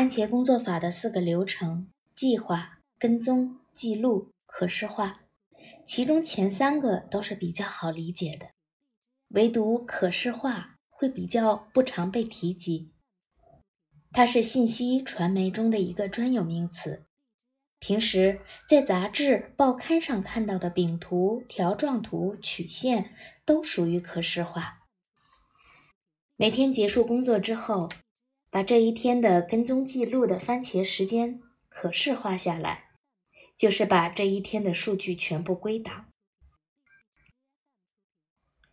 番茄工作法的四个流程：计划、跟踪、记录、可视化。其中前三个都是比较好理解的，唯独可视化会比较不常被提及。它是信息传媒中的一个专有名词。平时在杂志、报刊上看到的饼图、条状图、曲线都属于可视化。每天结束工作之后，把这一天的跟踪记录的番茄时间可视化下来，就是把这一天的数据全部归档。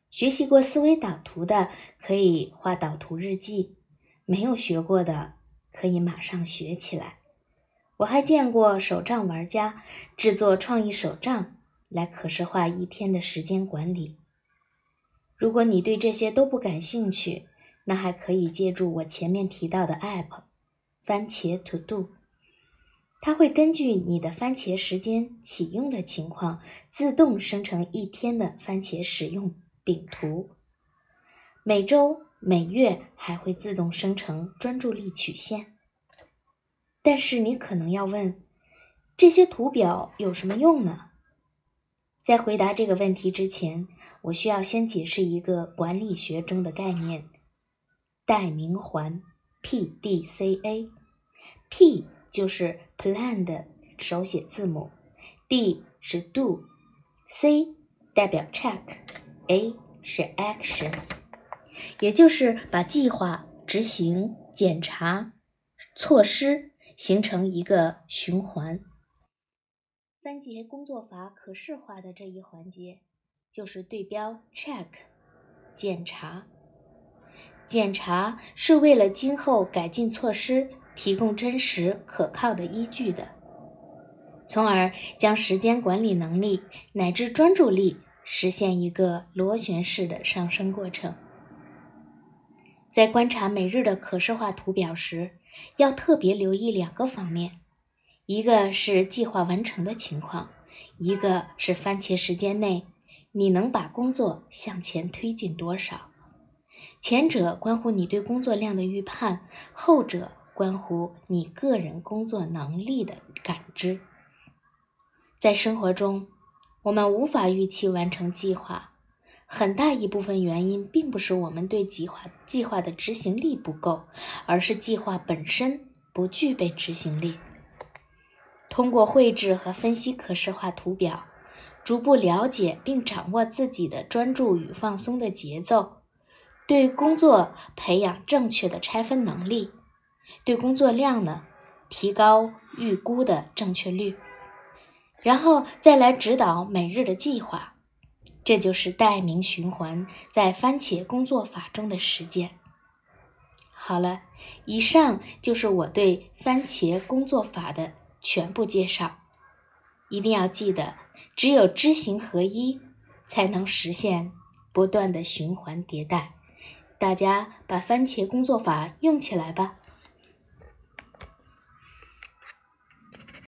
学习过思维导图的可以画导图日记，没有学过的可以马上学起来。我还见过手账玩家制作创意手账来可视化一天的时间管理。如果你对这些都不感兴趣，那还可以借助我前面提到的 App 番茄 To Do，它会根据你的番茄时间启用的情况，自动生成一天的番茄使用饼图。每周、每月还会自动生成专注力曲线。但是你可能要问，这些图表有什么用呢？在回答这个问题之前，我需要先解释一个管理学中的概念——代名环 （PDCA）。P 就是 Plan 的手写字母，D 是 Do，C 代表 Check，A 是 Action，也就是把计划、执行、检查、措施。形成一个循环。番茄工作法可视化的这一环节，就是对标 check 检查。检查是为了今后改进措施提供真实可靠的依据的，从而将时间管理能力乃至专注力实现一个螺旋式的上升过程。在观察每日的可视化图表时，要特别留意两个方面，一个是计划完成的情况，一个是番茄时间内你能把工作向前推进多少。前者关乎你对工作量的预判，后者关乎你个人工作能力的感知。在生活中，我们无法预期完成计划，很大一部分原因并不是我们对计划计划的执行力不够，而是计划本身不具备执行力。通过绘制和分析可视化图表，逐步了解并掌握自己的专注与放松的节奏，对工作培养正确的拆分能力，对工作量呢提高预估的正确率，然后再来指导每日的计划。这就是代名循环在番茄工作法中的实践。好了，以上就是我对番茄工作法的全部介绍。一定要记得，只有知行合一，才能实现不断的循环迭代。大家把番茄工作法用起来吧。